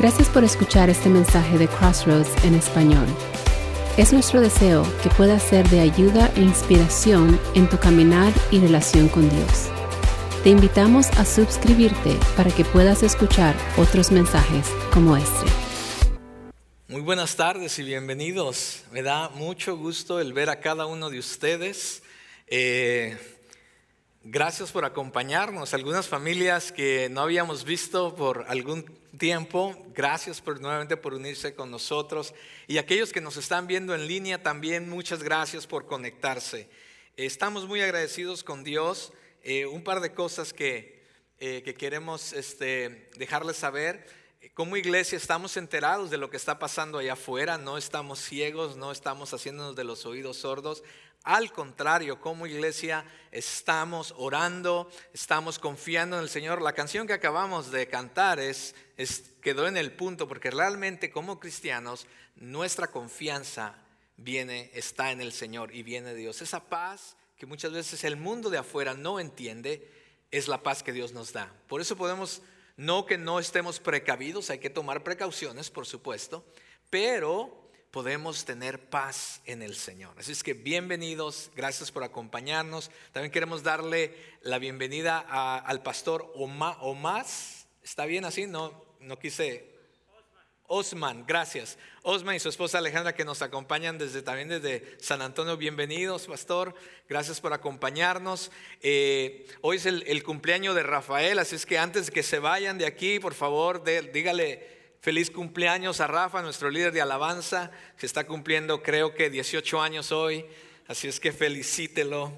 Gracias por escuchar este mensaje de Crossroads en español. Es nuestro deseo que pueda ser de ayuda e inspiración en tu caminar y relación con Dios. Te invitamos a suscribirte para que puedas escuchar otros mensajes como este. Muy buenas tardes y bienvenidos. Me da mucho gusto el ver a cada uno de ustedes. Eh, gracias por acompañarnos. Algunas familias que no habíamos visto por algún tiempo, gracias por, nuevamente por unirse con nosotros. Y aquellos que nos están viendo en línea también, muchas gracias por conectarse. Estamos muy agradecidos con Dios. Eh, un par de cosas que, eh, que queremos este, dejarles saber. Como iglesia estamos enterados de lo que está pasando allá afuera, no estamos ciegos, no estamos haciéndonos de los oídos sordos. Al contrario, como iglesia estamos orando, estamos confiando en el Señor. La canción que acabamos de cantar es, quedó en el punto porque realmente como cristianos nuestra confianza viene, está en el Señor y viene de Dios. Esa paz que muchas veces el mundo de afuera no entiende es la paz que Dios nos da. Por eso podemos, no que no estemos precavidos, hay que tomar precauciones, por supuesto, pero podemos tener paz en el Señor. Así es que bienvenidos, gracias por acompañarnos. También queremos darle la bienvenida al pastor Oma. ¿Está bien así? No, no quise. Osman, gracias. Osman y su esposa Alejandra que nos acompañan desde también desde San Antonio. Bienvenidos, pastor. Gracias por acompañarnos. Eh, hoy es el, cumpleaños de Rafael, así es que antes de que se vayan de aquí, por favor, dígale Feliz cumpleaños a Rafa, nuestro líder de alabanza, que está cumpliendo creo que 18 años hoy. Así es que felicítelo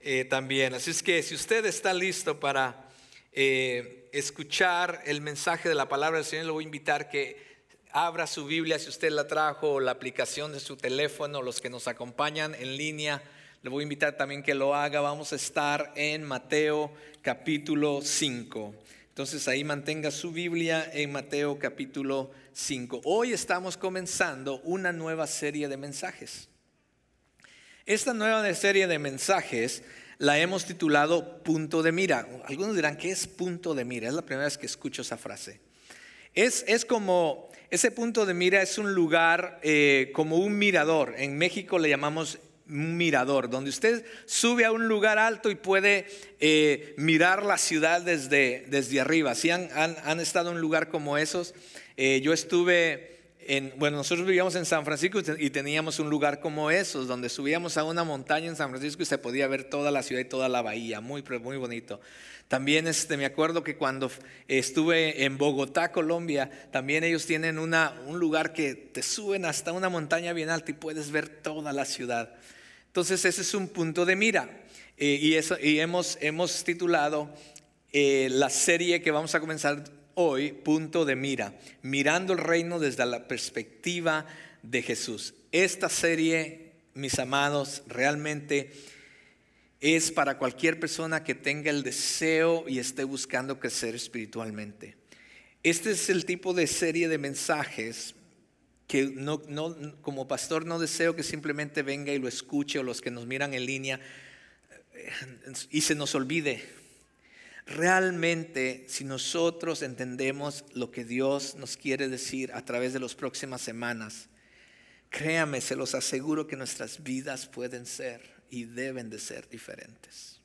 eh, también. Así es que si usted está listo para eh, escuchar el mensaje de la palabra del Señor, le voy a invitar que abra su Biblia si usted la trajo, o la aplicación de su teléfono, los que nos acompañan en línea. Le voy a invitar también que lo haga. Vamos a estar en Mateo capítulo 5. Entonces ahí mantenga su Biblia en Mateo capítulo 5. Hoy estamos comenzando una nueva serie de mensajes. Esta nueva serie de mensajes la hemos titulado Punto de Mira. Algunos dirán, ¿qué es punto de mira? Es la primera vez que escucho esa frase. Es, es como, ese punto de mira es un lugar eh, como un mirador. En México le llamamos un mirador, donde usted sube a un lugar alto y puede eh, mirar la ciudad desde, desde arriba. Si han, han, estado en un lugar como esos, eh, yo estuve en, bueno, nosotros vivíamos en San Francisco y teníamos un lugar como esos, donde subíamos a una montaña en San Francisco y se podía ver toda la ciudad y toda la bahía, muy, muy bonito. También este, me acuerdo que cuando estuve en Bogotá, Colombia, también ellos tienen una, un lugar que te suben hasta una montaña bien alta y puedes ver toda la ciudad. Entonces ese es un punto de mira. Eh, y, eso, y hemos, hemos titulado eh, la serie que vamos a comenzar hoy, Punto de Mira, mirando el reino desde la perspectiva de Jesús. Esta serie, mis amados, realmente es para cualquier persona que tenga el deseo y esté buscando crecer espiritualmente. Este es el tipo de serie de mensajes que no, no, como pastor no deseo que simplemente venga y lo escuche o los que nos miran en línea eh, y se nos olvide. Realmente, si nosotros entendemos lo que Dios nos quiere decir a través de las próximas semanas, créame, se los aseguro que nuestras vidas pueden ser y deben de ser diferentes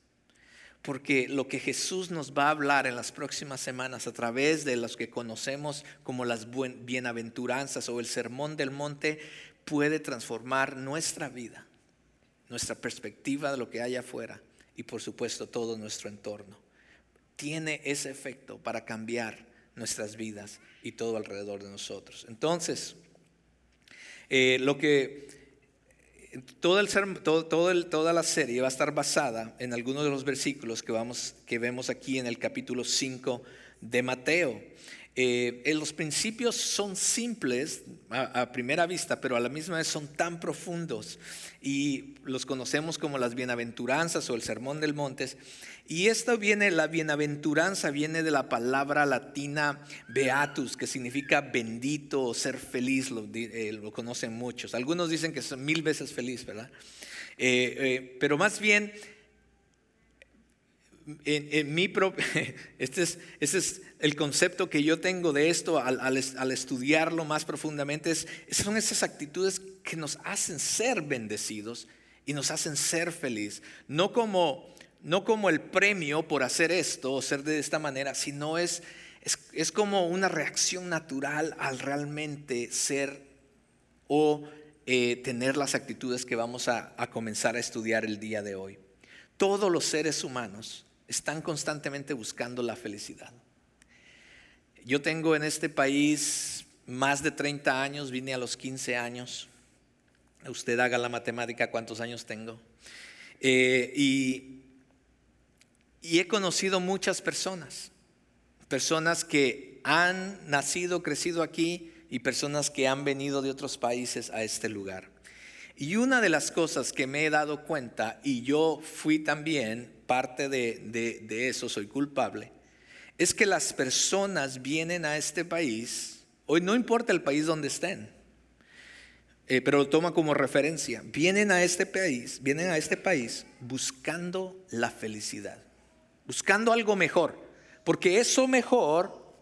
porque lo que Jesús nos va a hablar en las próximas semanas a través de los que conocemos como las bienaventuranzas o el sermón del monte puede transformar nuestra vida, nuestra perspectiva de lo que hay afuera y por supuesto todo nuestro entorno. Tiene ese efecto para cambiar nuestras vidas y todo alrededor de nosotros. Entonces, eh, lo que toda la serie va a estar basada en algunos de los versículos que, vemos aquí en el capítulo 5 de Mateo. Eh, los principios son simples a, primera vista, pero a la misma vez son tan profundos y los conocemos como las bienaventuranzas o el sermón del montes. Y esto viene, la bienaventuranza viene de la palabra latina beatus, que significa bendito o ser feliz, lo, eh, conocen muchos. Algunos dicen que son mil veces feliz, ¿verdad? Eh, pero más bien en, mi propio, este es, este es el concepto que yo tengo de esto al, al, estudiarlo más profundamente, es, son esas actitudes que nos hacen ser bendecidos y nos hacen ser feliz, no como, no como el premio por hacer esto o ser de esta manera, sino es, es, como una reacción natural al realmente ser o eh, tener las actitudes que vamos a comenzar a estudiar el día de hoy. Todos los seres humanos están constantemente buscando la felicidad. Yo tengo en este país más de 30 años, vine a los 15 años. Usted haga la matemática cuántos años tengo. Eh, y, y he conocido muchas personas, personas que han nacido, crecido aquí y personas que han venido de otros países a este lugar. Y una de las cosas que me he dado cuenta, y yo fui también parte de, eso, soy culpable, es que las personas vienen a este país, hoy no importa el país donde estén, eh, pero lo toma como referencia, vienen a este país, vienen a este país buscando la felicidad, buscando algo mejor, porque eso mejor,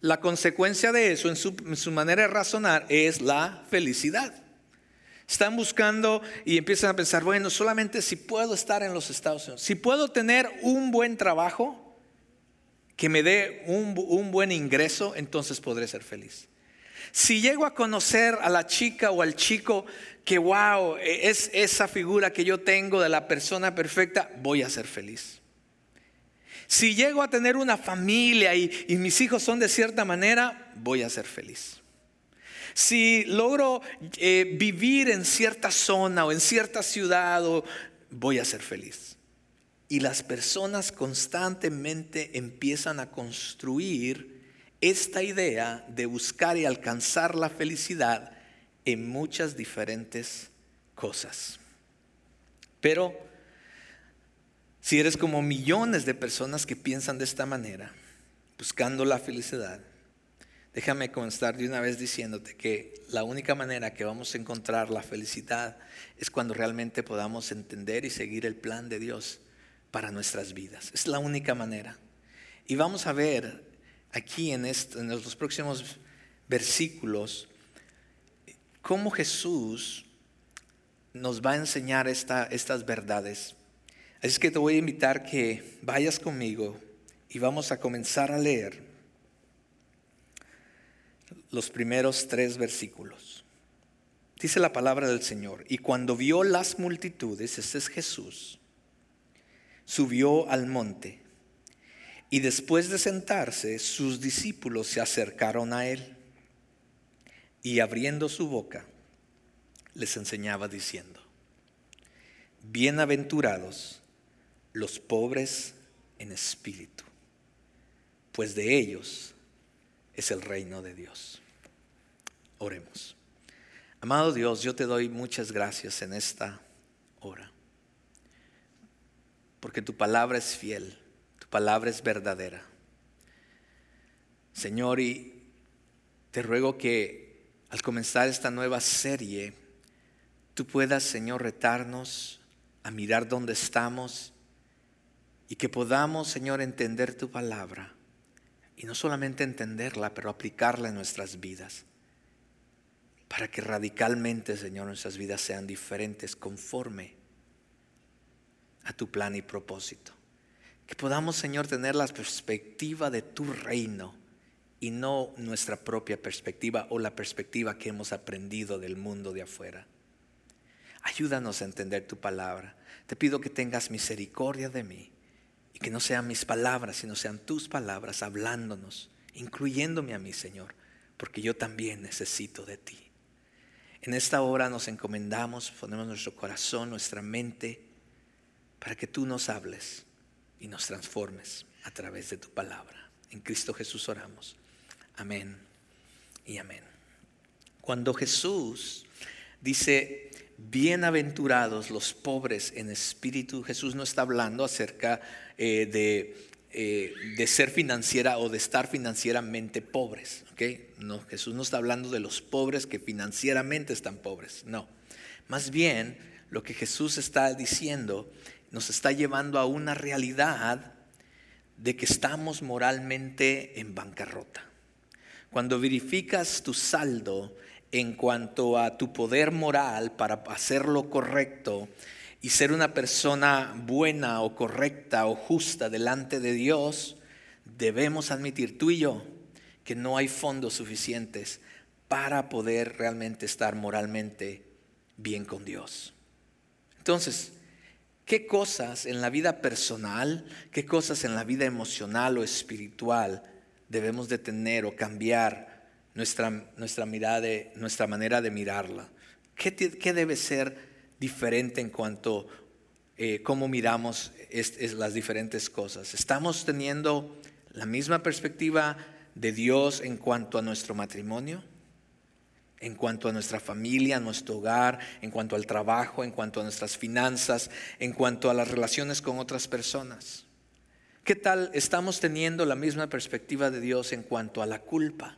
la consecuencia de eso en su manera de razonar es la felicidad. Están buscando y empiezan a pensar, bueno, solamente si puedo estar en los Estados Unidos, si puedo tener un buen trabajo que me dé un, buen ingreso, entonces podré ser feliz. Si llego a conocer a la chica o al chico que, wow, es esa figura que yo tengo de la persona perfecta, voy a ser feliz. Si llego a tener una familia y, mis hijos son de cierta manera, voy a ser feliz. Si logro eh, vivir en cierta zona o en cierta ciudad, voy a ser feliz. Y las personas constantemente empiezan a construir esta idea de buscar y alcanzar la felicidad en muchas diferentes cosas. Pero si eres como millones de personas que piensan de esta manera, buscando la felicidad, Déjame constar de una vez diciéndote que la única manera que vamos a encontrar la felicidad es cuando realmente podamos entender y seguir el plan de Dios para nuestras vidas. Es la única manera. Y vamos a ver aquí en, los próximos versículos cómo Jesús nos va a enseñar estas verdades. Así es que te voy a invitar que vayas conmigo y vamos a comenzar a leer los primeros tres versículos. Dice la palabra del Señor, y cuando vio las multitudes, ese es Jesús, subió al monte, y después de sentarse, sus discípulos se acercaron a él, y abriendo su boca, les enseñaba diciendo, bienaventurados los pobres en espíritu, pues de ellos es el reino de Dios. Oremos. Amado Dios, yo te doy muchas gracias en esta hora, porque tu palabra es fiel, tu palabra es verdadera. Señor, y te ruego que al comenzar esta nueva serie, tú puedas, Señor, retarnos a mirar dónde estamos y que podamos, Señor, entender tu palabra y no solamente entenderla, pero aplicarla en nuestras vidas. Para que radicalmente, Señor, nuestras vidas sean diferentes conforme a tu plan y propósito. Que podamos, Señor, tener la perspectiva de tu reino y no nuestra propia perspectiva o la perspectiva que hemos aprendido del mundo de afuera. Ayúdanos a entender tu palabra. Te pido que tengas misericordia de mí que no sean mis palabras, sino sean tus palabras hablándonos, incluyéndome a mí, Señor, porque yo también necesito de ti. En esta hora nos encomendamos, ponemos nuestro corazón, nuestra mente, para que tú nos hables y nos transformes a través de tu palabra. En Cristo Jesús oramos. Amén y amén. Cuando Jesús dice, bienaventurados los pobres en espíritu. Jesús no está hablando acerca eh, de, eh, de, ser financiera o de estar financieramente pobres. No, Jesús no está hablando de los pobres que financieramente están pobres. No. Más bien, lo que Jesús está diciendo nos está llevando a una realidad de que estamos moralmente en bancarrota. Cuando verificas tu saldo en cuanto a tu poder moral para hacer lo correcto y ser una persona buena o correcta o justa delante de Dios, debemos admitir tú y yo que no hay fondos suficientes para poder realmente estar moralmente bien con Dios. Entonces, ¿qué cosas en la vida personal, qué cosas en la vida emocional o espiritual debemos de tener o cambiar nuestra, nuestra, mirada, nuestra manera de mirarla? ¿Qué, qué debe ser diferente en cuanto a eh, cómo miramos las diferentes cosas? ¿Estamos teniendo la misma perspectiva de Dios en cuanto a nuestro matrimonio? en cuanto a nuestra familia, a nuestro hogar, en cuanto al trabajo, en cuanto a nuestras finanzas, en cuanto a las relaciones con otras personas. ¿Qué tal estamos teniendo la misma perspectiva de Dios en cuanto a la culpa,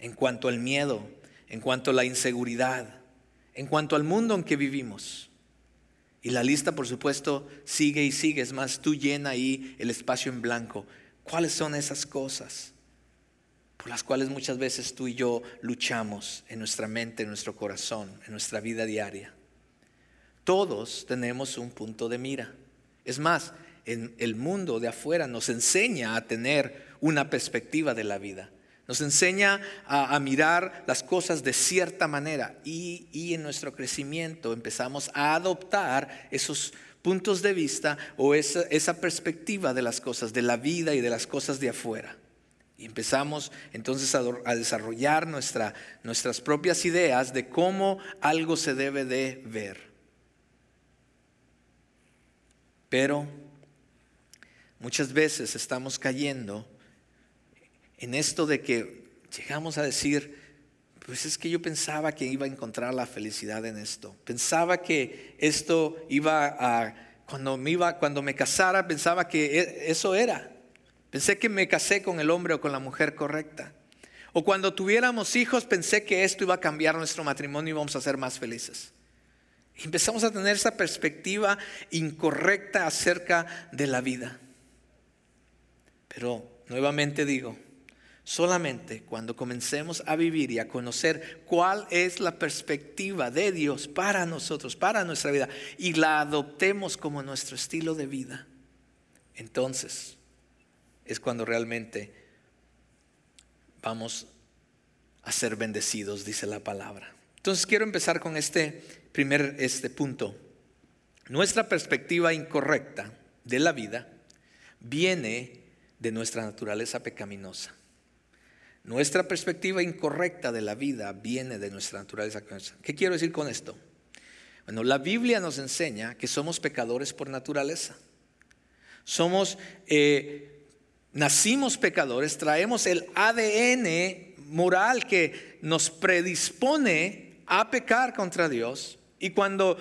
en cuanto al miedo, en cuanto a la inseguridad, en cuanto al mundo en que vivimos? Y la lista, por supuesto, sigue y sigue. Es más, tú llena ahí el espacio en blanco. ¿Cuáles son esas cosas? por las cuales muchas veces tú y yo luchamos en nuestra mente, en nuestro corazón, en nuestra vida diaria. Todos tenemos un punto de mira. Es más, el mundo de afuera nos enseña a tener una perspectiva de la vida. Nos enseña a, mirar las cosas de cierta manera y, en nuestro crecimiento empezamos a adoptar esos puntos de vista o esa, perspectiva de las cosas, de la vida y de las cosas de afuera. Y empezamos entonces a, desarrollar nuestras propias ideas de cómo algo se debe de ver. Pero muchas veces estamos cayendo en esto de que llegamos a decir, pues es que yo pensaba que iba a encontrar la felicidad en esto. Pensaba que esto iba a, cuando me, iba, cuando me casara, pensaba que e, eso era. Pensé que me casé con el hombre o con la mujer correcta. O cuando tuviéramos hijos pensé que esto iba a cambiar nuestro matrimonio y íbamos a ser más felices. Empezamos a tener esa perspectiva incorrecta acerca de la vida. Pero nuevamente digo, solamente cuando comencemos a vivir y a conocer cuál es la perspectiva de Dios para nosotros, para nuestra vida, y la adoptemos como nuestro estilo de vida, entonces es cuando realmente vamos a ser bendecidos, dice la palabra. Entonces quiero empezar con este primer este punto. Nuestra perspectiva incorrecta de la vida viene de nuestra naturaleza pecaminosa. Nuestra perspectiva incorrecta de la vida viene de nuestra naturaleza. ¿Qué quiero decir con esto? Bueno, la Biblia nos enseña que somos pecadores por naturaleza. Somos eh, nacimos pecadores, traemos el ADN moral que nos predispone a pecar contra Dios. Y cuando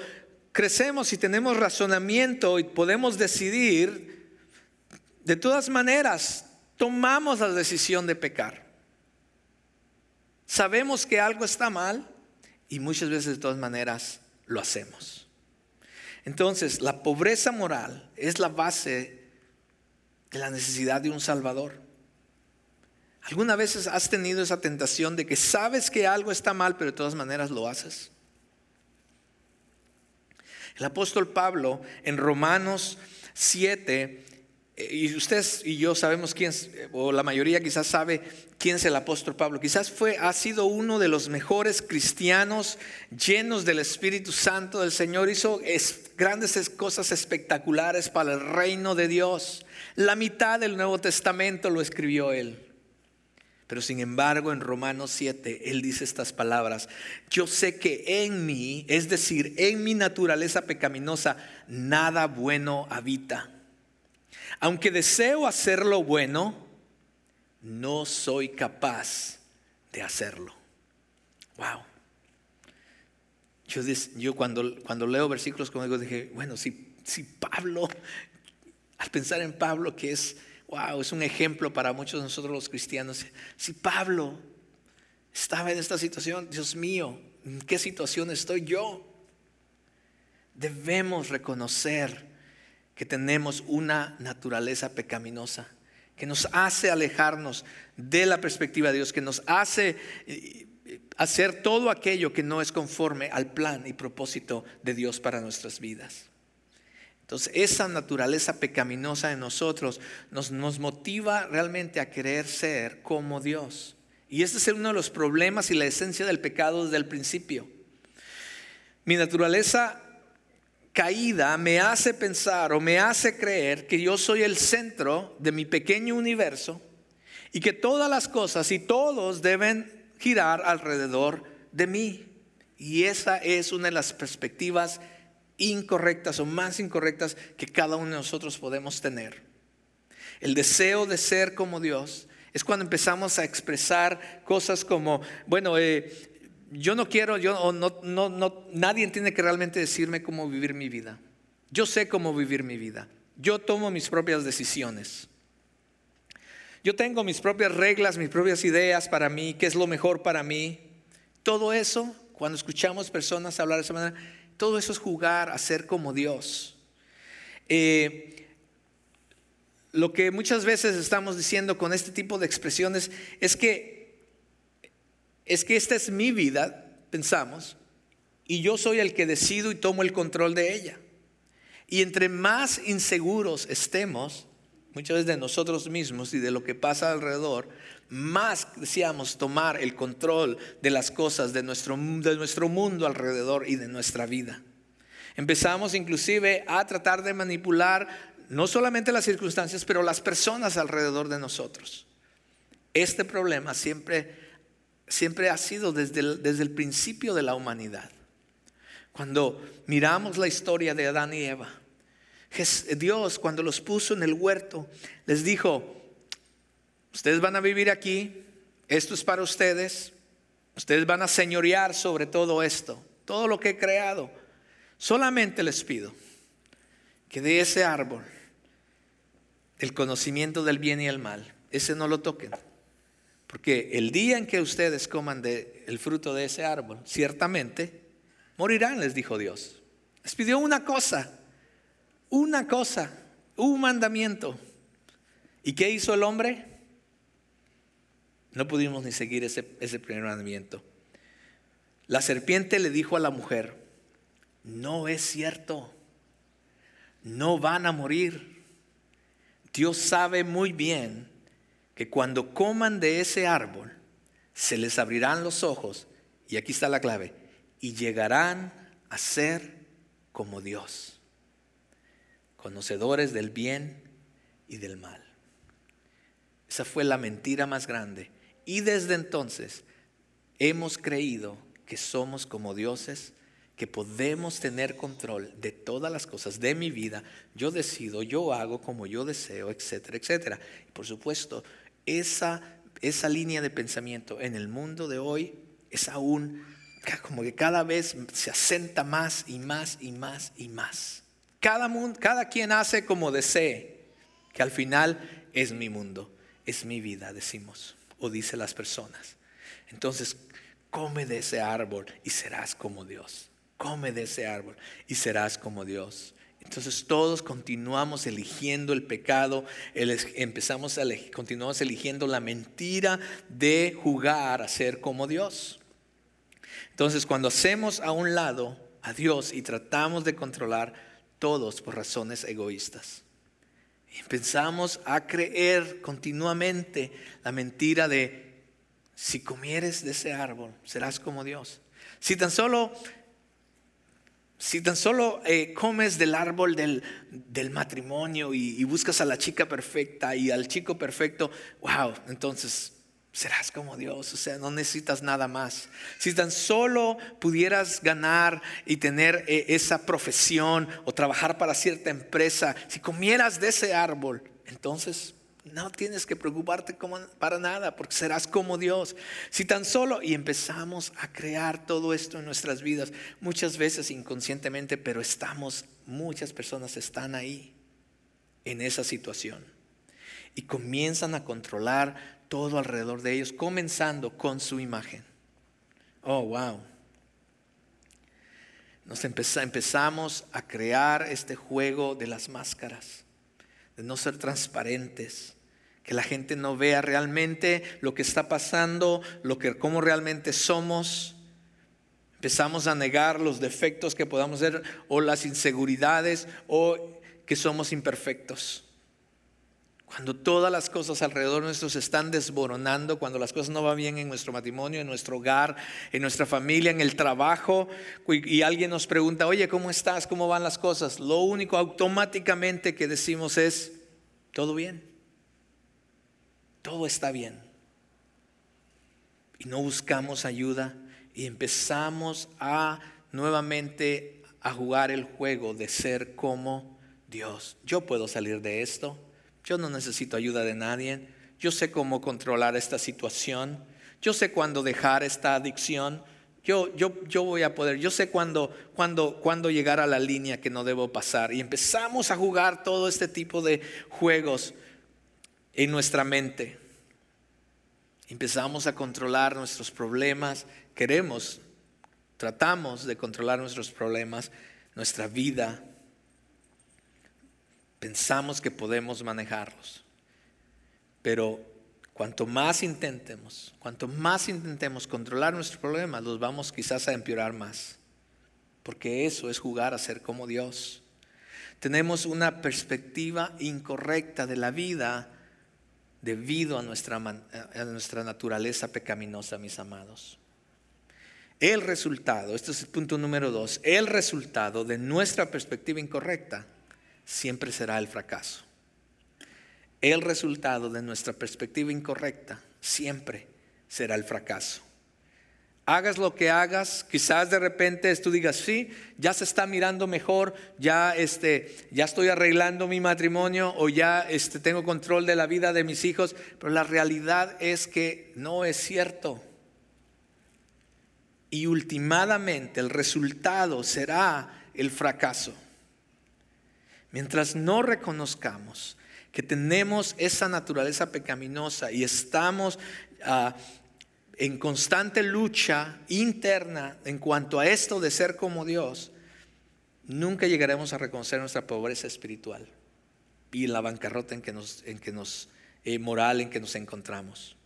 crecemos y tenemos razonamiento y podemos decidir, de todas maneras, tomamos la decisión de pecar. Sabemos que algo está mal y muchas veces de todas maneras lo hacemos. Entonces, la pobreza moral es la base de la necesidad de un Salvador. ¿Alguna vez has tenido esa tentación de que sabes que algo está mal, pero de todas maneras lo haces? El apóstol Pablo en Romanos 7, eh, y ustedes y yo sabemos quién, o la mayoría quizás sabe quién es el apóstol Pablo. Quizás fue, ha sido uno de los mejores cristianos llenos del Espíritu Santo del Señor. Hizo grandes cosas espectaculares para el reino de Dios. La mitad del Nuevo Testamento lo escribió él. Pero sin embargo, en Romanos 7, él dice estas palabras, yo sé que en mí, es decir, en mi naturaleza pecaminosa, nada bueno habita. Aunque deseo hacer lo bueno, no soy capaz de hacerlo. Wow. Yo, yo cuando, cuando leo versículos como digo, dije, bueno, si, si Pablo al pensar en Pablo, que es, wow, es un ejemplo para muchos de nosotros los cristianos. Si Pablo estaba en esta situación, Dios mío, ¿en qué situación estoy yo? Debemos reconocer que tenemos una naturaleza pecaminosa, que nos hace alejarnos de la perspectiva de Dios, que nos hace eh, hacer todo aquello que no es conforme al plan y propósito de Dios para nuestras vidas. Entonces, esa naturaleza pecaminosa en nosotros nos, nos, motiva realmente a querer ser como Dios. Y este es uno de los problemas y la esencia del pecado desde el principio. Mi naturaleza caída me hace pensar o me hace creer que yo soy el centro de mi pequeño universo y que todas las cosas y todos deben girar alrededor de mí. Y esa es una de las perspectivas incorrectas o más incorrectas que cada uno de nosotros podemos tener. El deseo de ser como Dios es cuando empezamos a expresar cosas como, bueno, eh, yo no quiero, yo, no, no, no, nadie tiene que realmente decirme cómo vivir mi vida. Yo sé cómo vivir mi vida. Yo tomo mis propias decisiones. Yo tengo mis propias reglas, mis propias ideas para mí, qué es lo mejor para mí. Todo eso, cuando escuchamos personas hablar de esa manera, todo eso es jugar a ser como Dios. Eh, lo que muchas veces estamos diciendo con este tipo de expresiones es que es que esta es mi vida, pensamos, y yo soy el que decido y tomo el control de ella. Y entre más inseguros estemos, muchas veces de nosotros mismos y de lo que pasa alrededor, más deseamos tomar el control de las cosas, de nuestro, de nuestro mundo alrededor y de nuestra vida. Empezamos inclusive a tratar de manipular no solamente las circunstancias, pero las personas alrededor de nosotros. Este problema siempre siempre ha sido desde el, desde el principio de la humanidad. Cuando miramos la historia de Adán y Eva, Dios cuando los puso en el huerto les dijo, ustedes van a vivir aquí, esto es para ustedes, ustedes van a señorear sobre todo esto, todo lo que he creado. Solamente les pido que de ese árbol, el conocimiento del bien y el mal, ese no lo toquen. Porque el día en que ustedes coman de el fruto de ese árbol, ciertamente morirán, les dijo Dios. Les pidió una cosa, una cosa, un mandamiento. ¿Y qué hizo el hombre? No pudimos ni seguir ese, ese primer mandamiento. La serpiente le dijo a la mujer, no es cierto, no van a morir. Dios sabe muy bien que cuando coman de ese árbol, se les abrirán los ojos, y aquí está la clave, y llegarán a ser como Dios, conocedores del bien y del mal. Esa fue la mentira más grande. Y desde entonces hemos creído que somos como dioses, que podemos tener control de todas las cosas de mi vida. Yo decido, yo hago como yo deseo, etcétera, etcétera. Y por supuesto, esa, esa línea de pensamiento en el mundo de hoy es aún como que cada vez se asenta más y más y más y más. Cada, mundo, cada quien hace como desee, que al final es mi mundo, es mi vida, decimos, o dice las personas. Entonces, come de ese árbol y serás como Dios. Come de ese árbol y serás como Dios. Entonces todos continuamos eligiendo el pecado, empezamos a continuamos eligiendo la mentira de jugar a ser como Dios. Entonces cuando hacemos a un lado a Dios y tratamos de controlar todos por razones egoístas, empezamos a creer continuamente la mentira de si comieres de ese árbol serás como Dios. Si tan solo si tan solo eh, comes del árbol del, matrimonio y, buscas a la chica perfecta y al chico perfecto, wow, entonces serás como Dios, o sea, no necesitas nada más. Si tan solo pudieras ganar y tener eh, esa profesión o trabajar para cierta empresa, si comieras de ese árbol, entonces no tienes que preocuparte para nada, porque serás como Dios. Si tan solo, y empezamos a crear todo esto en nuestras vidas, muchas veces inconscientemente, pero estamos, muchas personas están ahí, en esa situación. Y comienzan a controlar todo alrededor de ellos, comenzando con su imagen. Oh, wow. nos empezamos a crear este juego de las máscaras, de no ser transparentes, que la gente no vea realmente lo que está pasando, lo que cómo realmente somos. Empezamos a negar los defectos que podamos ser o las inseguridades o que somos imperfectos. Cuando todas las cosas alrededor nuestro se están desboronando, cuando las cosas no van bien en nuestro matrimonio, en nuestro hogar, en nuestra familia, en el trabajo, y alguien nos pregunta, oye, ¿cómo estás? ¿Cómo van las cosas? Lo único automáticamente que decimos es, todo bien, todo está bien. Y no buscamos ayuda y empezamos a nuevamente a jugar el juego de ser como Dios. Yo puedo salir de esto yo no necesito ayuda de nadie. Yo sé cómo controlar esta situación. Yo sé cuándo dejar esta adicción. Yo, yo, yo voy a poder. Yo sé cuándo, cuándo, cuándo llegar a la línea que no debo pasar. Y empezamos a jugar todo este tipo de juegos en nuestra mente. Empezamos a controlar nuestros problemas. Queremos, tratamos de controlar nuestros problemas, nuestra vida, Pensamos que podemos manejarlos. Pero cuanto más intentemos, cuanto más intentemos controlar nuestros problemas, los vamos quizás a empeorar más. Porque eso es jugar a ser como Dios. Tenemos una perspectiva incorrecta de la vida debido a nuestra, a nuestra naturaleza pecaminosa, mis amados. El resultado, este es el punto número dos, el resultado de nuestra perspectiva incorrecta siempre será el fracaso. El resultado de nuestra perspectiva incorrecta siempre será el fracaso. Hagas lo que hagas, quizás de repente tú digas, sí, ya se está mirando mejor, ya, este, ya estoy arreglando mi matrimonio o ya este, tengo control de la vida de mis hijos, pero la realidad es que no es cierto. Y últimamente el resultado será el fracaso. Mientras no reconozcamos que tenemos esa naturaleza pecaminosa y estamos ah, en constante lucha interna en cuanto a esto de ser como Dios, nunca llegaremos a reconocer nuestra pobreza espiritual y la bancarrota en que nos, en que nos eh, moral en que nos encontramos.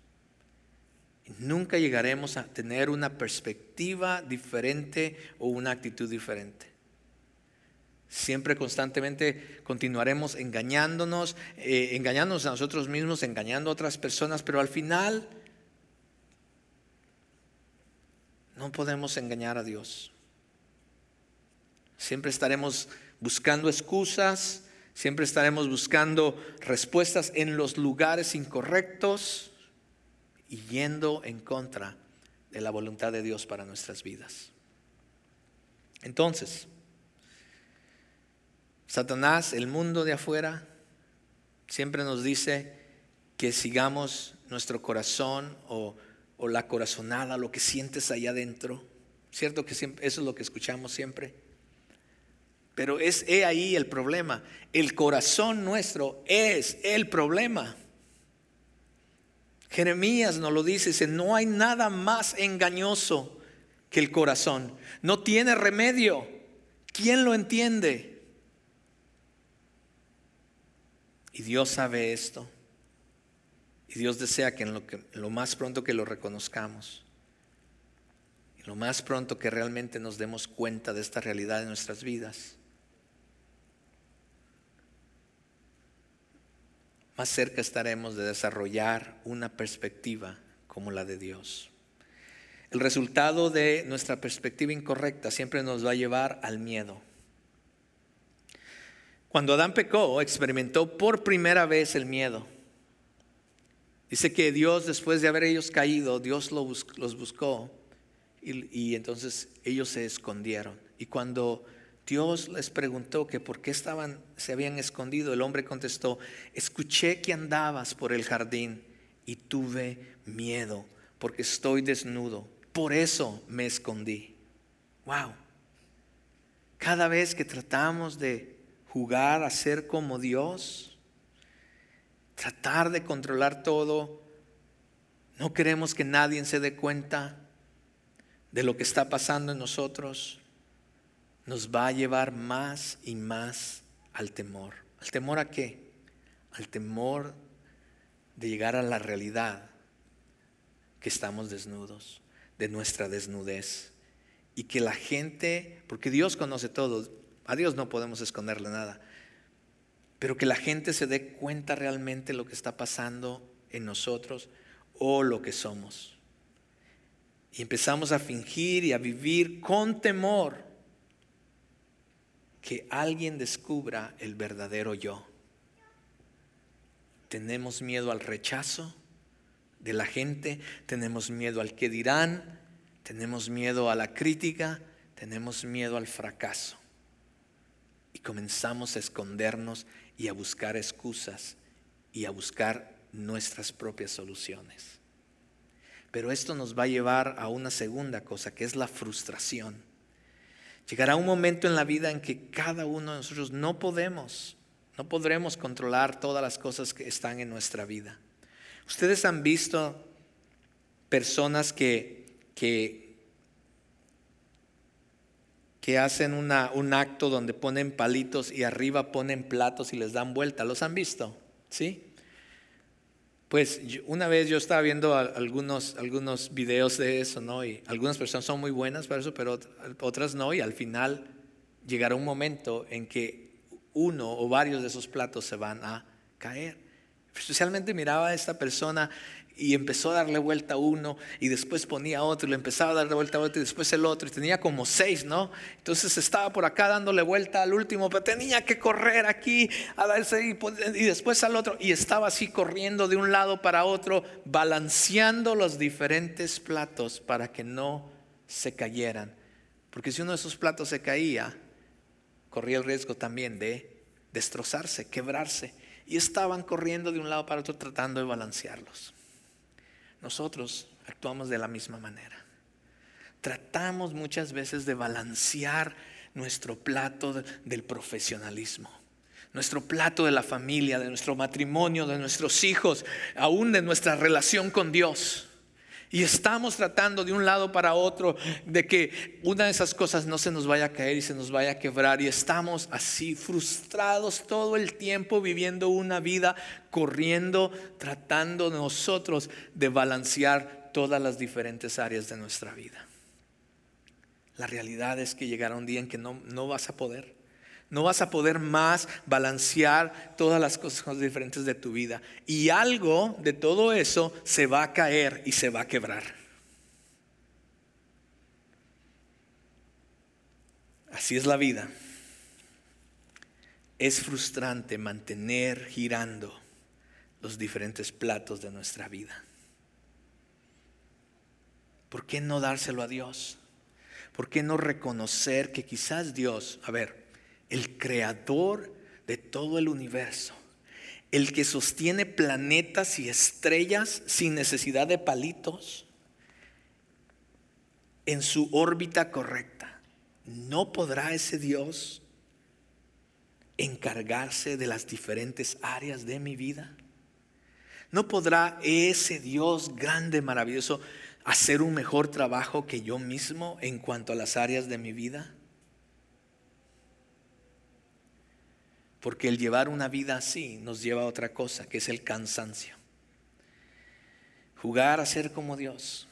Nunca llegaremos a tener una perspectiva diferente o una actitud diferente. Siempre constantemente continuaremos engañándonos, eh, engañándonos a nosotros mismos, engañando a otras personas, pero al final no podemos engañar a Dios. Siempre estaremos buscando excusas, siempre estaremos buscando respuestas en los lugares incorrectos y yendo en contra de la voluntad de Dios para nuestras vidas. Entonces, Satanás, el mundo de afuera, siempre nos dice que sigamos nuestro corazón o, la corazonada, lo que sientes allá adentro. ¿Cierto que eso es lo que escuchamos siempre? Pero es ahí el problema. El corazón nuestro es el problema. Jeremías nos lo dice, dice, no hay nada más engañoso que el corazón. No tiene remedio. ¿Quién lo entiende? Y Dios sabe esto. Y Dios desea que en lo, más pronto que lo reconozcamos, lo más pronto que realmente nos demos cuenta de esta realidad en nuestras vidas, más cerca estaremos de desarrollar una perspectiva como la de Dios. El resultado de nuestra perspectiva incorrecta siempre nos va a llevar al miedo. Cuando Adán pecó, experimentó por primera vez el miedo. Dice que Dios, después de haber ellos caído, Dios los buscó y, entonces ellos se escondieron. Y cuando Dios les preguntó que por qué estaban, se habían escondido, el hombre contestó, escuché que andabas por el jardín y tuve miedo porque estoy desnudo. Por eso me escondí. Wow. Cada vez que tratamos de jugar a ser como Dios, tratar de controlar todo. No queremos que nadie se dé cuenta de lo que está pasando en nosotros. nos va a llevar más y más al temor. ¿Al temor a qué? Al temor de llegar a la realidad que estamos desnudos, de nuestra desnudez. Y que la gente, porque Dios conoce todo, a Dios no podemos esconderle nada, pero que la gente se dé cuenta realmente lo que está pasando en nosotros o lo que somos. Y empezamos a fingir y a vivir con temor que alguien descubra el verdadero yo. Tenemos miedo al rechazo de la gente, tenemos miedo al que dirán, tenemos miedo a la crítica, tenemos miedo al fracaso. Y comenzamos a escondernos y a buscar excusas y a buscar nuestras propias soluciones. Pero esto nos va a llevar a una segunda cosa, que es la frustración. Llegará un momento en la vida en que cada uno de nosotros no podemos, no podremos controlar todas las cosas que están en nuestra vida. Ustedes han visto personas que, que, que hacen una, un acto donde ponen palitos y arriba ponen platos y les dan vuelta. ¿Los han visto? ¿Sí? Pues una vez yo estaba viendo algunos, algunos videos de eso, ¿no? Y algunas personas son muy buenas para eso, pero otras no. Y al final llegará un momento en que uno o varios de esos platos se van a caer. Especialmente miraba a esta persona y empezó a darle vuelta a uno y después ponía otro y le empezaba a darle vuelta a otro y después el otro y tenía como seis, ¿no? Entonces estaba por acá dándole vuelta al último, pero tenía que correr aquí a y, y después al otro y estaba así corriendo de un lado para otro, balanceando los diferentes platos para que no se cayeran. Porque si uno de esos platos se caía, corría el riesgo también de destrozarse, quebrarse. Y estaban corriendo de un lado para otro tratando de balancearlos. Nosotros actuamos de la misma manera. Tratamos muchas veces de balancear nuestro plato del profesionalismo, nuestro plato de la familia, de nuestro matrimonio, de nuestros hijos, aún de nuestra relación con Dios. Y estamos tratando de un lado para otro de que una de esas cosas no se nos vaya a caer y se nos vaya a quebrar. Y estamos así frustrados todo el tiempo viviendo una vida corriendo, tratando nosotros de balancear todas las diferentes áreas de nuestra vida. La realidad es que llegará un día en que no, no vas a poder. No vas a poder más balancear todas las cosas diferentes de tu vida. Y algo de todo eso se va a caer y se va a quebrar. Así es la vida. Es frustrante mantener girando los diferentes platos de nuestra vida. ¿Por qué no dárselo a Dios? ¿Por qué no reconocer que quizás Dios, a ver, el creador de todo el universo, el que sostiene planetas y estrellas sin necesidad de palitos en su órbita correcta. ¿No podrá ese Dios encargarse de las diferentes áreas de mi vida? ¿No podrá ese Dios grande, maravilloso, hacer un mejor trabajo que yo mismo en cuanto a las áreas de mi vida? Porque el llevar una vida así nos lleva a otra cosa, que es el cansancio. Jugar a ser como Dios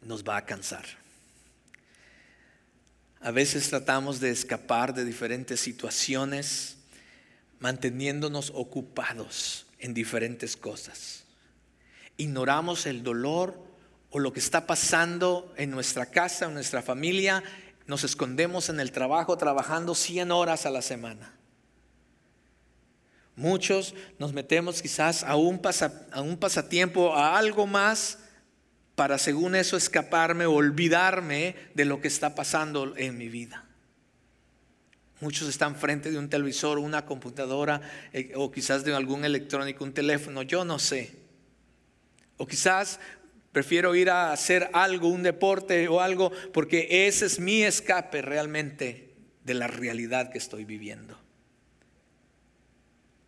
nos va a cansar. A veces tratamos de escapar de diferentes situaciones manteniéndonos ocupados en diferentes cosas. Ignoramos el dolor o lo que está pasando en nuestra casa, en nuestra familia. Nos escondemos en el trabajo trabajando 100 horas a la semana. Muchos nos metemos quizás a un, pasatiempo, a algo más, para según eso escaparme, olvidarme de lo que está pasando en mi vida. Muchos están frente de un televisor, una computadora eh, o quizás de algún electrónico, un teléfono, yo no sé. O quizás prefiero ir a hacer algo, un deporte o algo, porque ese es mi escape realmente de la realidad que estoy viviendo.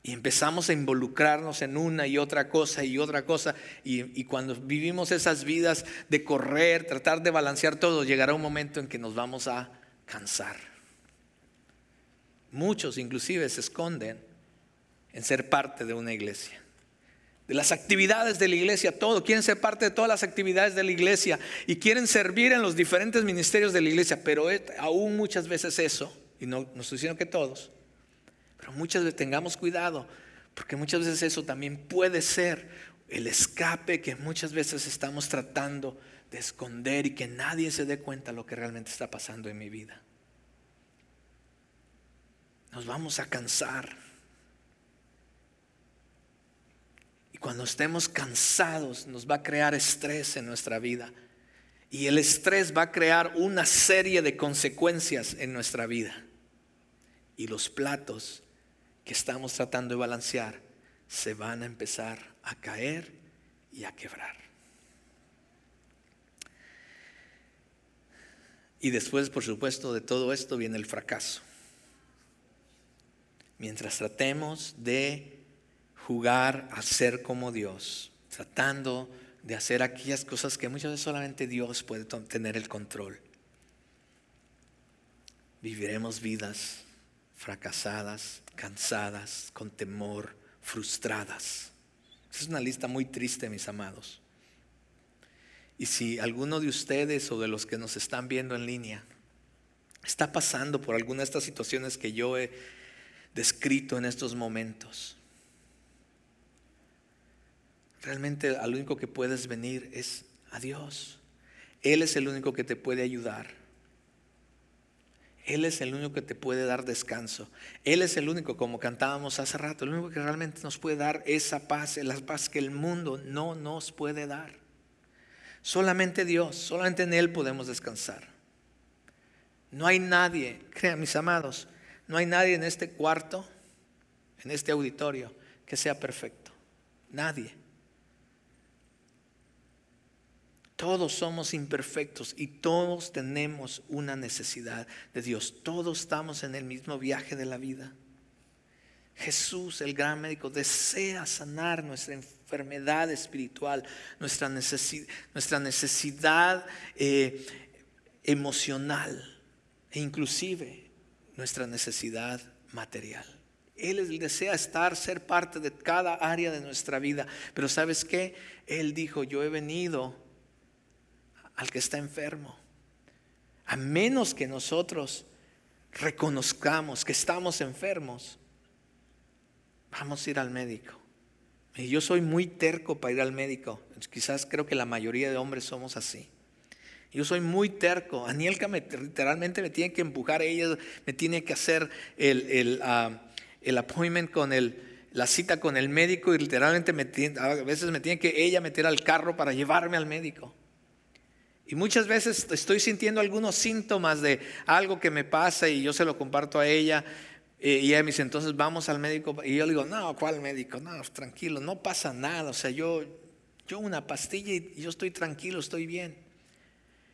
Y empezamos a involucrarnos en una y otra cosa y otra cosa. Y, cuando vivimos esas vidas de correr, tratar de balancear todo, llegará un momento en que nos vamos a cansar. Muchos inclusive se esconden en ser parte de una iglesia. De las actividades de la iglesia, todo. Quieren ser parte de todas las actividades de la iglesia y quieren servir en los diferentes ministerios de la iglesia. Pero aún muchas veces eso, y no, no estoy diciendo que todos, pero muchas veces tengamos cuidado, porque muchas veces eso también puede ser el escape que muchas veces estamos tratando de esconder y que nadie se dé cuenta de lo que realmente está pasando en mi vida. Nos vamos a cansar. Y cuando estemos cansados nos va a crear estrés en nuestra vida. Y el estrés va a crear una serie de consecuencias en nuestra vida. Y los platos que estamos tratando de balancear se van a empezar a caer y a quebrar. Y después, por supuesto, de todo esto viene el fracaso. Mientras tratemos de jugar a ser como Dios, tratando de hacer aquellas cosas que muchas veces solamente Dios puede tener el control, viviremos vidas fracasadas, cansadas, con temor, frustradas. es una lista muy triste, mis amados. Y si alguno de ustedes o de los que nos están viendo en línea está pasando por alguna de estas situaciones que yo he descrito en estos momentos, realmente al único que puedes venir es a Dios. Él es el único que te puede ayudar. Él es el único que te puede dar descanso. Él es el único, como cantábamos hace rato, el único que realmente nos puede dar esa paz, la paz que el mundo no nos puede dar. Solamente Dios, solamente en Él podemos descansar. No hay nadie, crean mis amados, no hay nadie en este cuarto, en este auditorio, que sea perfecto. Nadie. Todos somos imperfectos y todos tenemos una necesidad de Dios. Todos estamos en el mismo viaje de la vida. Jesús, el gran médico, desea sanar nuestra enfermedad espiritual, nuestra necesidad, nuestra necesidad eh, emocional e inclusive nuestra necesidad material. Él desea estar, ser parte de cada área de nuestra vida. Pero ¿sabes qué? Él dijo, yo he venido al que está enfermo. A menos que nosotros reconozcamos que estamos enfermos, vamos a ir al médico. Y yo soy muy terco para ir al médico. Quizás creo que la mayoría de hombres somos así. Yo soy muy terco. Anielka me, literalmente me tiene que empujar, ella me tiene que hacer el, el, ah, el appointment con el, la cita con el médico y literalmente me a veces me tiene que ella meter al carro para llevarme al médico. Y muchas veces estoy sintiendo algunos síntomas de algo que me pasa y yo se lo comparto a ella. Eh, y ella me dice, entonces vamos al médico. Y yo le digo, no, ¿cuál médico? No, tranquilo, no pasa nada. O sea, yo, yo una pastilla y yo estoy tranquilo, estoy bien.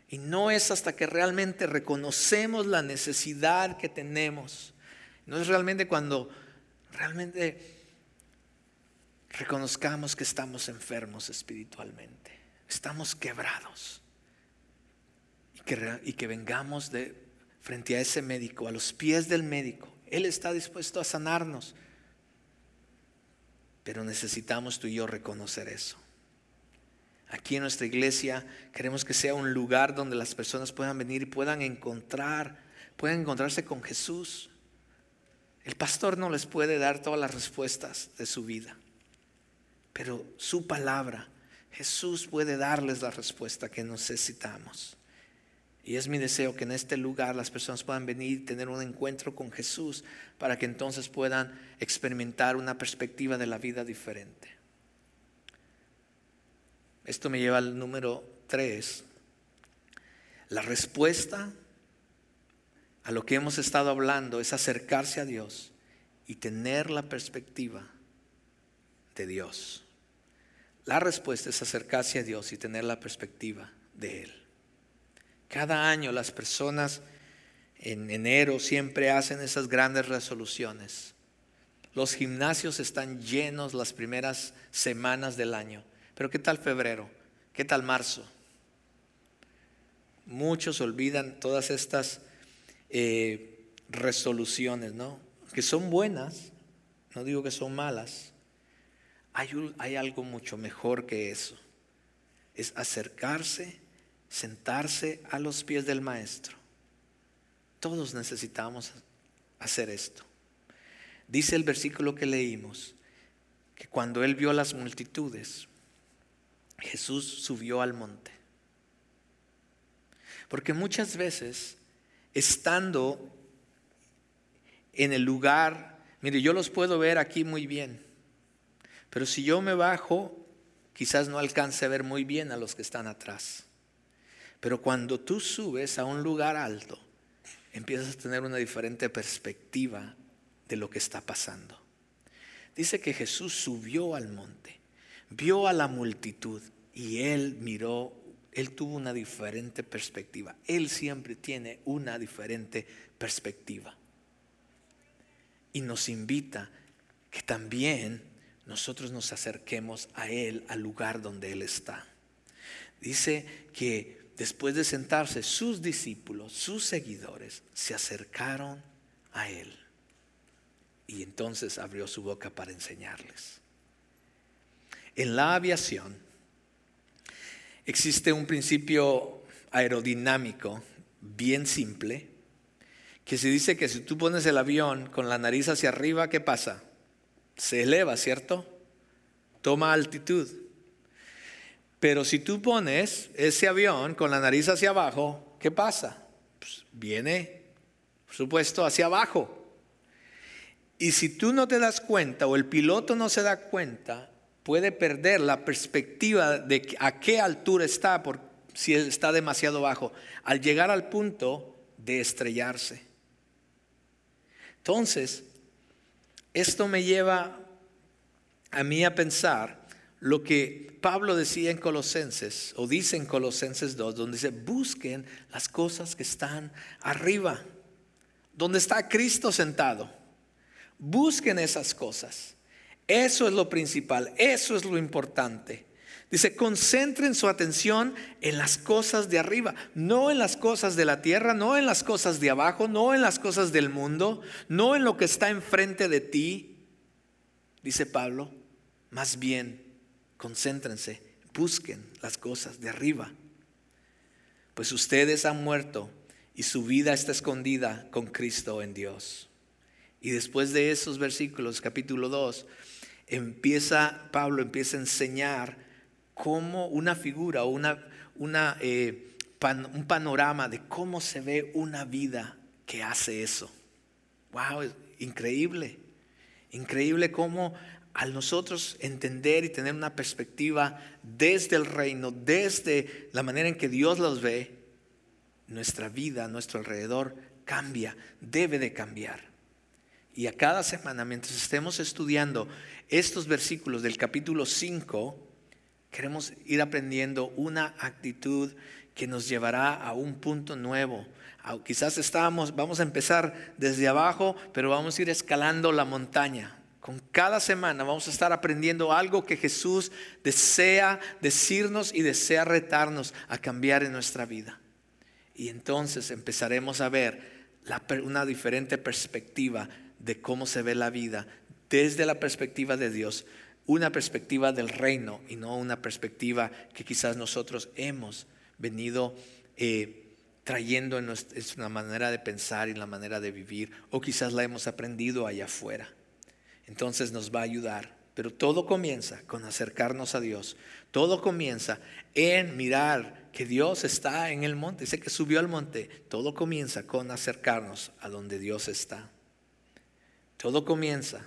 Y no es hasta que realmente reconocemos la necesidad que tenemos. No es realmente cuando realmente reconozcamos que estamos enfermos espiritualmente. Estamos quebrados y que vengamos de frente a ese médico, a los pies del médico. Él está dispuesto a sanarnos. Pero necesitamos tú y yo reconocer eso. Aquí en nuestra iglesia queremos que sea un lugar donde las personas puedan venir y puedan encontrar, puedan encontrarse con Jesús. El pastor no les puede dar todas las respuestas de su vida, pero su palabra, Jesús puede darles la respuesta que necesitamos. Y es mi deseo que en este lugar las personas puedan venir y tener un encuentro con Jesús para que entonces puedan experimentar una perspectiva de la vida diferente. Esto me lleva al número tres. La respuesta a lo que hemos estado hablando es acercarse a Dios y tener la perspectiva de Dios. La respuesta es acercarse a Dios y tener la perspectiva de Él. Cada año las personas en enero siempre hacen esas grandes resoluciones. Los gimnasios están llenos las primeras semanas del año. Pero ¿qué tal febrero? ¿Qué tal marzo? Muchos olvidan todas estas eh, resoluciones, ¿no? que son buenas, no digo que son malas, hay, hay algo mucho mejor que eso. Es acercarse, sentarse a los pies del maestro. Todos necesitamos hacer esto. Dice el versículo que leímos, que cuando él vio las multitudes, Jesús subió al monte. Porque muchas veces, estando en el lugar, mire, yo los puedo ver aquí muy bien, pero si yo me bajo, quizás no alcance a ver muy bien a los que están atrás. Pero cuando tú subes a un lugar alto, empiezas a tener una diferente perspectiva de lo que está pasando. Dice que Jesús subió al monte, vio a la multitud y él miró, él tuvo una diferente perspectiva. Él siempre tiene una diferente perspectiva. Y nos invita que también nosotros nos acerquemos a Él, al lugar donde Él está. Dice que después de sentarse, sus discípulos, sus seguidores, se acercaron a Él. Y entonces abrió su boca para enseñarles. En la aviación existe un principio aerodinámico bien simple, que se dice que si tú pones el avión con la nariz hacia arriba, ¿qué pasa? Se eleva, ¿cierto? Toma altitud. Pero si tú pones ese avión con la nariz hacia abajo, ¿qué pasa? Pues viene, por supuesto, hacia abajo. Y si tú no te das cuenta o el piloto no se da cuenta, puede perder la perspectiva de a qué altura está por, si está demasiado bajo, al llegar al punto de estrellarse. Entonces, esto me lleva a mí a pensar lo que Pablo decía en Colosenses, o dice en Colosenses 2, donde dice, busquen las cosas que están arriba, donde está Cristo sentado. Busquen esas cosas. Eso es lo principal, eso es lo importante. Dice, concentren su atención en las cosas de arriba, no en las cosas de la tierra, no en las cosas de abajo, no en las cosas del mundo, no en lo que está enfrente de ti, dice Pablo, más bien concéntrense, busquen las cosas de arriba. Pues ustedes han muerto y su vida está escondida con Cristo en Dios. Y después de esos versículos, capítulo 2, empieza, Pablo empieza a enseñar cómo una figura o una, eh, un panorama de cómo se ve una vida que hace eso. ¡Wow! Increíble. Increíble cómo al nosotros entender y tener una perspectiva desde el reino, desde la manera en que Dios los ve, nuestra vida, nuestro alrededor cambia, debe de cambiar. Y a cada semana, mientras estemos estudiando estos versículos del capítulo 5, queremos ir aprendiendo una actitud que nos llevará a un punto nuevo. Quizás estábamos, vamos a empezar desde abajo, pero vamos a ir escalando la montaña. Con cada semana vamos a estar aprendiendo algo que Jesús desea decirnos y desea retarnos a cambiar en nuestra vida. Y entonces empezaremos a ver una diferente perspectiva de cómo se ve la vida desde la perspectiva de Dios, una perspectiva del reino y no una perspectiva que quizás nosotros hemos venido eh, trayendo en nuestra manera de pensar y la manera de vivir, o quizás la hemos aprendido allá afuera entonces nos va a ayudar. Pero todo comienza con acercarnos a Dios. Todo comienza en mirar que Dios está en el monte. Dice que subió al monte. Todo comienza con acercarnos a donde Dios está. Todo comienza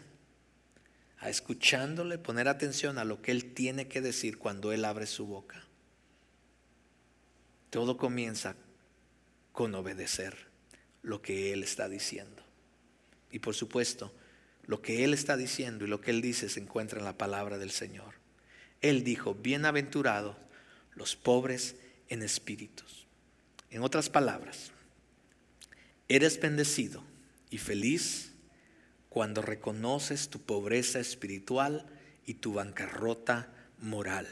a escuchándole, poner atención a lo que Él tiene que decir cuando Él abre su boca. Todo comienza con obedecer lo que Él está diciendo. Y por supuesto, lo que Él está diciendo y lo que Él dice se encuentra en la palabra del Señor. Él dijo, bienaventurados los pobres en espíritus. En otras palabras, eres bendecido y feliz cuando reconoces tu pobreza espiritual y tu bancarrota moral.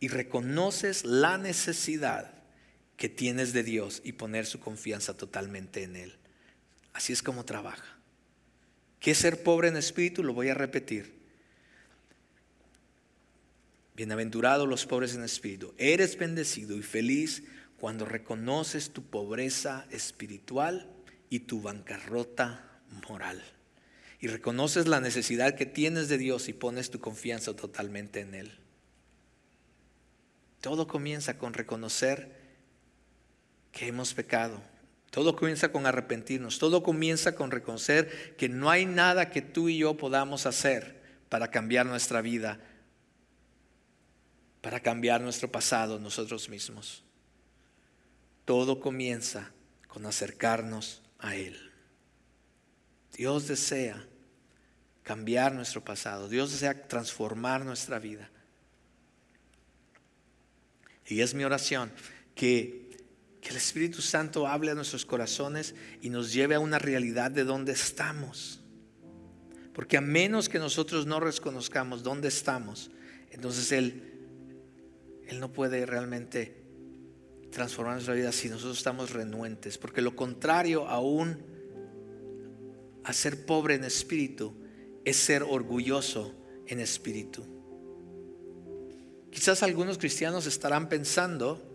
Y reconoces la necesidad que tienes de Dios y poner su confianza totalmente en Él. Así es como trabaja. ¿Qué es ser pobre en espíritu? Lo voy a repetir. Bienaventurados los pobres en espíritu. Eres bendecido y feliz cuando reconoces tu pobreza espiritual y tu bancarrota moral. Y reconoces la necesidad que tienes de Dios y pones tu confianza totalmente en Él. Todo comienza con reconocer que hemos pecado. Todo comienza con arrepentirnos. Todo comienza con reconocer que no hay nada que tú y yo podamos hacer para cambiar nuestra vida para cambiar nuestro pasado nosotros mismos. Todo comienza con acercarnos a Él. Dios desea cambiar nuestro pasado. Dios desea transformar nuestra vida. Y es mi oración que, que, el Espíritu Santo hable a nuestros corazones y nos lleve a una realidad de dónde estamos. Porque a menos que nosotros no reconozcamos dónde estamos, entonces Él él no puede realmente transformar nuestra vida si nosotros estamos renuentes, porque lo contrario aún a ser pobre en espíritu es ser orgulloso en espíritu. Quizás algunos cristianos estarán pensando,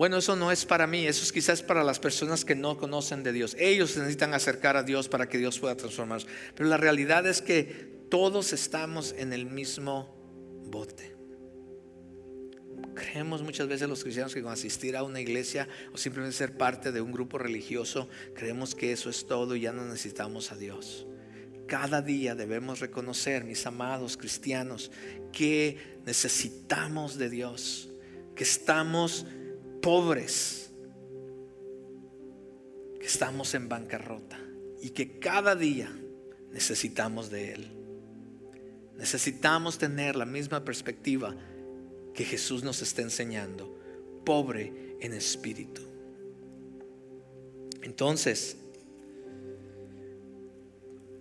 bueno, eso no es para mí, eso es quizás para las personas que no conocen de Dios. Ellos necesitan acercar a Dios para que Dios pueda transformarlos. Pero la realidad es que todos estamos en el mismo bote. Creemos muchas veces los cristianos que con asistir a una iglesia o simplemente ser parte de un grupo religioso, creemos que eso es todo y ya no necesitamos a Dios. Cada día debemos reconocer, mis amados cristianos, que necesitamos de Dios, que estamos pobres, que estamos en bancarrota y que cada día necesitamos de Él. Necesitamos tener la misma perspectiva que Jesús nos está enseñando, pobre en espíritu. Entonces,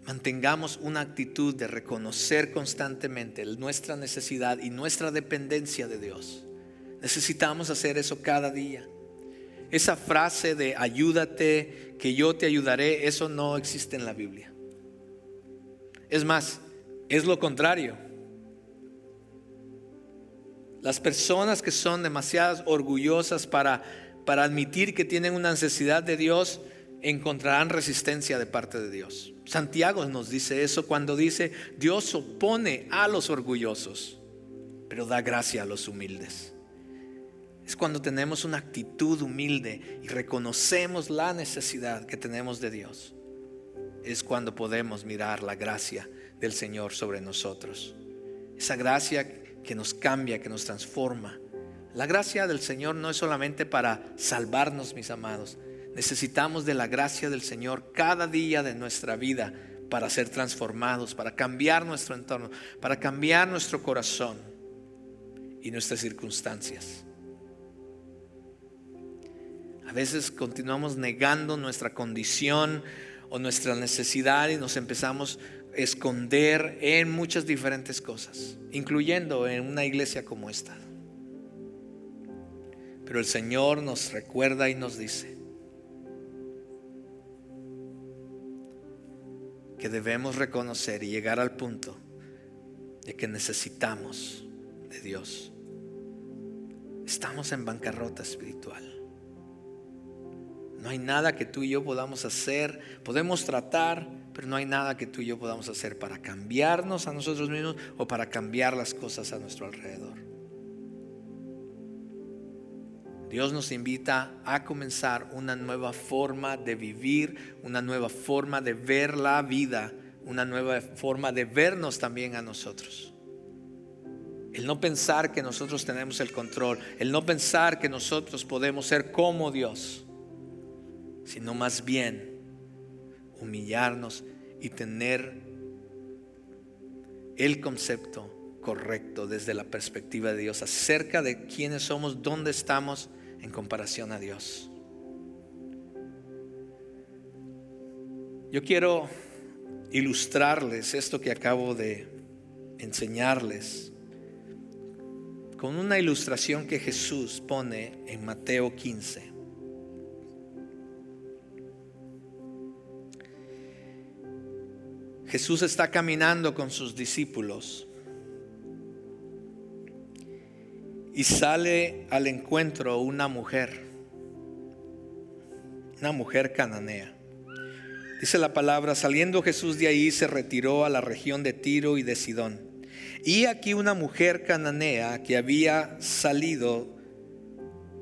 mantengamos una actitud de reconocer constantemente nuestra necesidad y nuestra dependencia de Dios. Necesitamos hacer eso cada día. Esa frase de ayúdate, que yo te ayudaré, eso no existe en la Biblia. Es más, es lo contrario. Las personas que son demasiado orgullosas para, para admitir que tienen una necesidad de Dios encontrarán resistencia de parte de Dios. Santiago nos dice eso cuando dice, Dios opone a los orgullosos, pero da gracia a los humildes. Es cuando tenemos una actitud humilde y reconocemos la necesidad que tenemos de Dios. Es cuando podemos mirar la gracia del Señor sobre nosotros. Esa gracia que nos cambia, que nos transforma. La gracia del Señor no es solamente para salvarnos, mis amados. Necesitamos de la gracia del Señor cada día de nuestra vida para ser transformados, para cambiar nuestro entorno, para cambiar nuestro corazón y nuestras circunstancias. A veces continuamos negando nuestra condición o nuestra necesidad y nos empezamos esconder en muchas diferentes cosas, incluyendo en una iglesia como esta. Pero el Señor nos recuerda y nos dice que debemos reconocer y llegar al punto de que necesitamos de Dios. Estamos en bancarrota espiritual. No hay nada que tú y yo podamos hacer. Podemos tratar, pero no hay nada que tú y yo podamos hacer para cambiarnos a nosotros mismos o para cambiar las cosas a nuestro alrededor. Dios nos invita a comenzar una nueva forma de vivir, una nueva forma de ver la vida, una nueva forma de vernos también a nosotros. El no pensar que nosotros tenemos el control, el no pensar que nosotros podemos ser como Dios, sino más bien humillarnos y tener el concepto correcto desde la perspectiva de Dios acerca de quiénes somos, dónde estamos en comparación a Dios. Yo quiero ilustrarles esto que acabo de enseñarles con una ilustración que Jesús pone en Mateo 15. Jesús está caminando con sus discípulos y sale al encuentro una mujer, una mujer cananea. Dice la palabra, saliendo Jesús de ahí se retiró a la región de Tiro y de Sidón. Y aquí una mujer cananea que había salido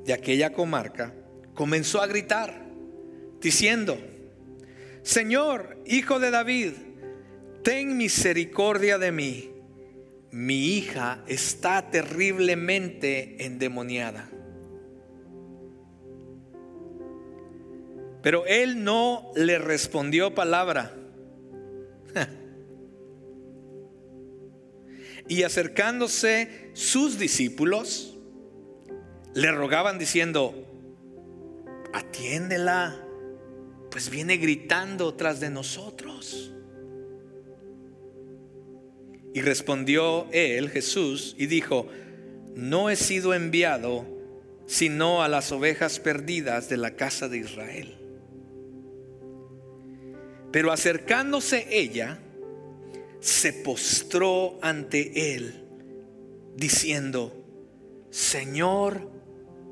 de aquella comarca comenzó a gritar, diciendo, Señor, hijo de David, ten misericordia de mí. Mi hija está terriblemente endemoniada. Pero él no le respondió palabra. y acercándose sus discípulos, le rogaban diciendo, atiéndela, pues viene gritando tras de nosotros. Y respondió él, Jesús, y dijo, no he sido enviado sino a las ovejas perdidas de la casa de Israel. Pero acercándose ella, se postró ante él, diciendo, Señor,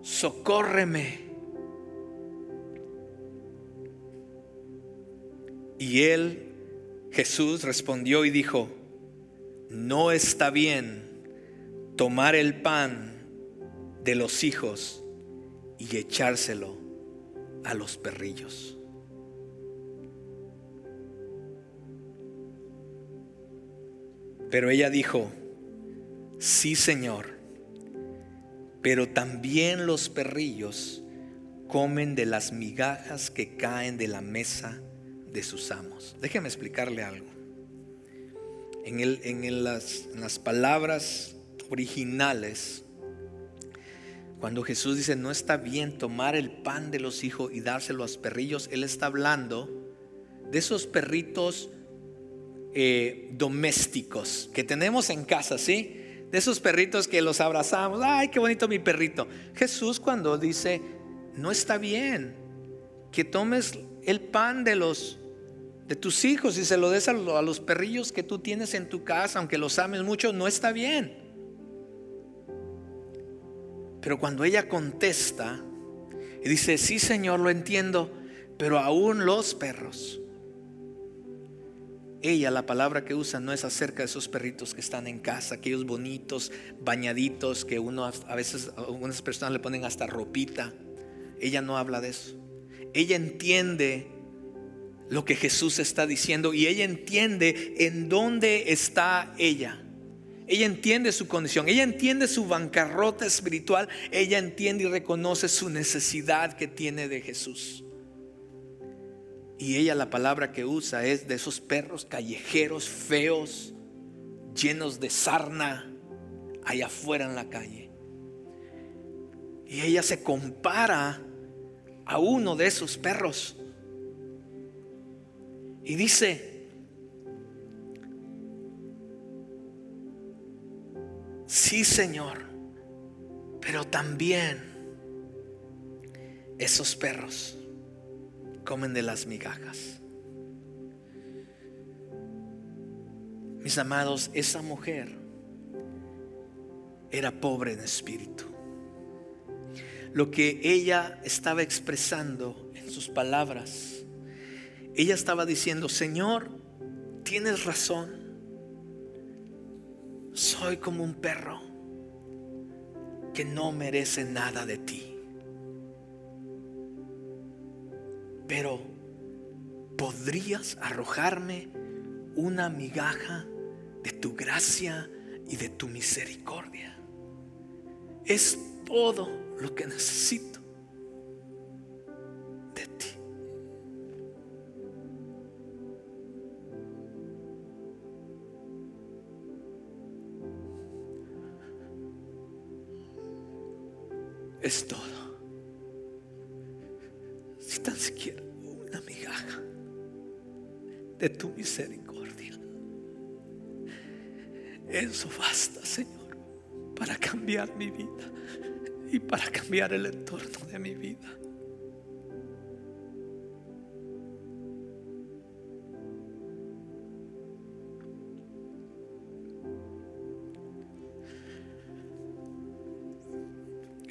socórreme. Y él, Jesús, respondió y dijo, no está bien tomar el pan de los hijos y echárselo a los perrillos. Pero ella dijo, sí Señor, pero también los perrillos comen de las migajas que caen de la mesa de sus amos. Déjeme explicarle algo en, las, las palabras originales, cuando Jesús dice, no está bien tomar el pan de los hijos y dárselo a los perrillos, Él está hablando de esos perritos eh, domésticos que tenemos en casa, ¿sí? De esos perritos que los abrazamos, ay, qué bonito mi perrito. Jesús cuando dice, no está bien que tomes el pan de los de tus hijos y se lo des a los perrillos que tú tienes en tu casa, aunque los ames mucho, no está bien. Pero cuando ella contesta y dice, sí Señor, lo entiendo, pero aún los perros, ella la palabra que usa no es acerca de esos perritos que están en casa, aquellos bonitos, bañaditos, que uno a veces, algunas personas le ponen hasta ropita. Ella no habla de eso. Ella entiende lo que Jesús está diciendo y ella entiende en dónde está ella. Ella entiende su condición, ella entiende su bancarrota espiritual, ella entiende y reconoce su necesidad que tiene de Jesús. Y ella la palabra que usa es de esos perros callejeros feos, llenos de sarna, allá afuera en la calle. Y ella se compara a uno de esos perros. Y dice, sí Señor, pero también esos perros comen de las migajas. Mis amados, esa mujer era pobre en espíritu. Lo que ella estaba expresando en sus palabras ella estaba diciendo, Señor, tienes razón. Soy como un perro que no merece nada de ti. Pero podrías arrojarme una migaja de tu gracia y de tu misericordia. Es todo lo que necesito. Es todo. Si tan siquiera una migaja de tu misericordia. Eso basta, Señor, para cambiar mi vida y para cambiar el entorno de mi vida.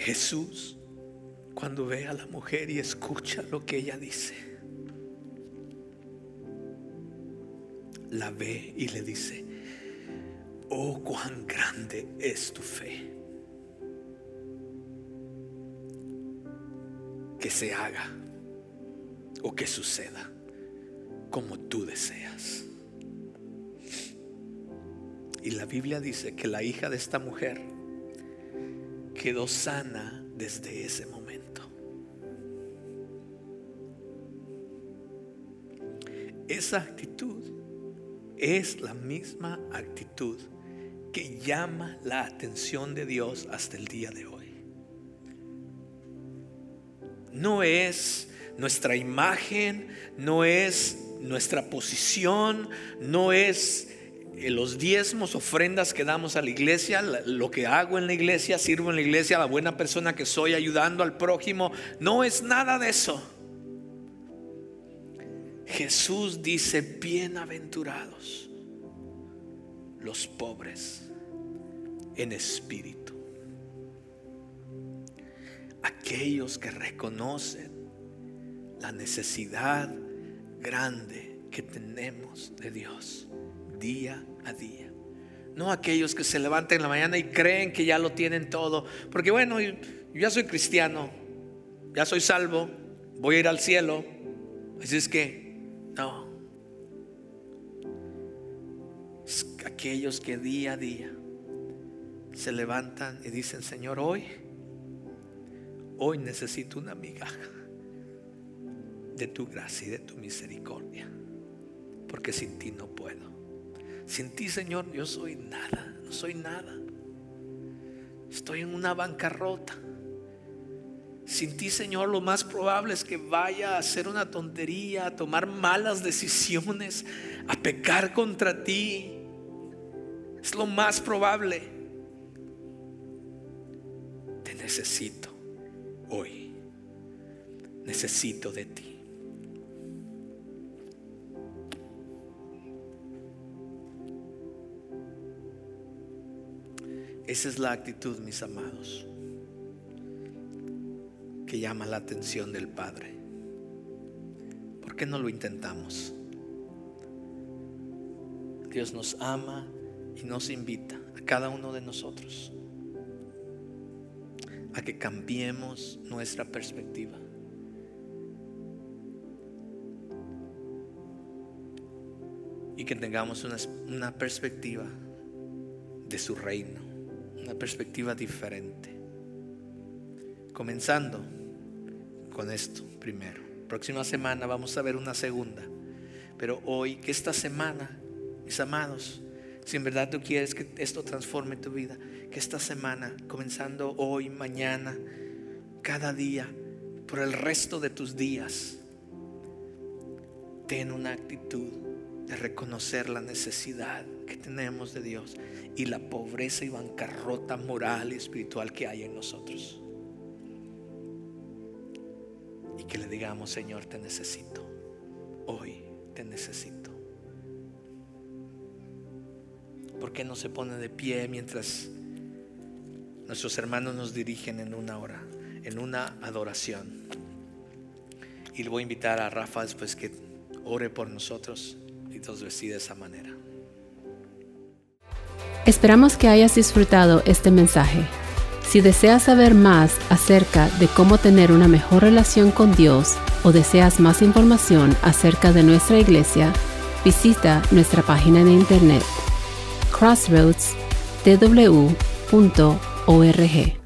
Jesús, cuando ve a la mujer y escucha lo que ella dice, la ve y le dice, oh, cuán grande es tu fe. Que se haga o que suceda como tú deseas. Y la Biblia dice que la hija de esta mujer quedó sana desde ese momento. Esa actitud es la misma actitud que llama la atención de Dios hasta el día de hoy. No es nuestra imagen, no es nuestra posición, no es los diezmos, ofrendas que damos a la iglesia, lo que hago en la iglesia, sirvo en la iglesia, la buena persona que soy ayudando al prójimo, no es nada de eso. Jesús dice, bienaventurados los pobres en espíritu, aquellos que reconocen la necesidad grande que tenemos de Dios día a día. No aquellos que se levantan en la mañana y creen que ya lo tienen todo. Porque bueno, yo ya soy cristiano, ya soy salvo, voy a ir al cielo. Así es que, no. aquellos que día a día se levantan y dicen, Señor, hoy, hoy necesito una migaja de tu gracia y de tu misericordia. Porque sin ti no puedo. Sin ti, Señor, yo soy nada, no soy nada. Estoy en una bancarrota. Sin ti, Señor, lo más probable es que vaya a hacer una tontería, a tomar malas decisiones, a pecar contra ti. Es lo más probable. Te necesito hoy. Necesito de ti. Esa es la actitud, mis amados, que llama la atención del Padre. ¿Por qué no lo intentamos? Dios nos ama y nos invita a cada uno de nosotros a que cambiemos nuestra perspectiva. Y que tengamos una, una perspectiva de su reino una perspectiva diferente. Comenzando con esto primero. Próxima semana vamos a ver una segunda. Pero hoy, que esta semana, mis amados, si en verdad tú quieres que esto transforme tu vida, que esta semana, comenzando hoy, mañana, cada día, por el resto de tus días, ten una actitud de reconocer la necesidad que tenemos de Dios y la pobreza y bancarrota moral y espiritual que hay en nosotros. Y que le digamos, Señor, te necesito. Hoy te necesito. ¿Por qué no se pone de pie mientras nuestros hermanos nos dirigen en una hora, en una adoración? Y le voy a invitar a Rafa después que ore por nosotros y nos decide de esa manera. Esperamos que hayas disfrutado este mensaje. Si deseas saber más acerca de cómo tener una mejor relación con Dios o deseas más información acerca de nuestra iglesia, visita nuestra página de internet crossroadstw.org.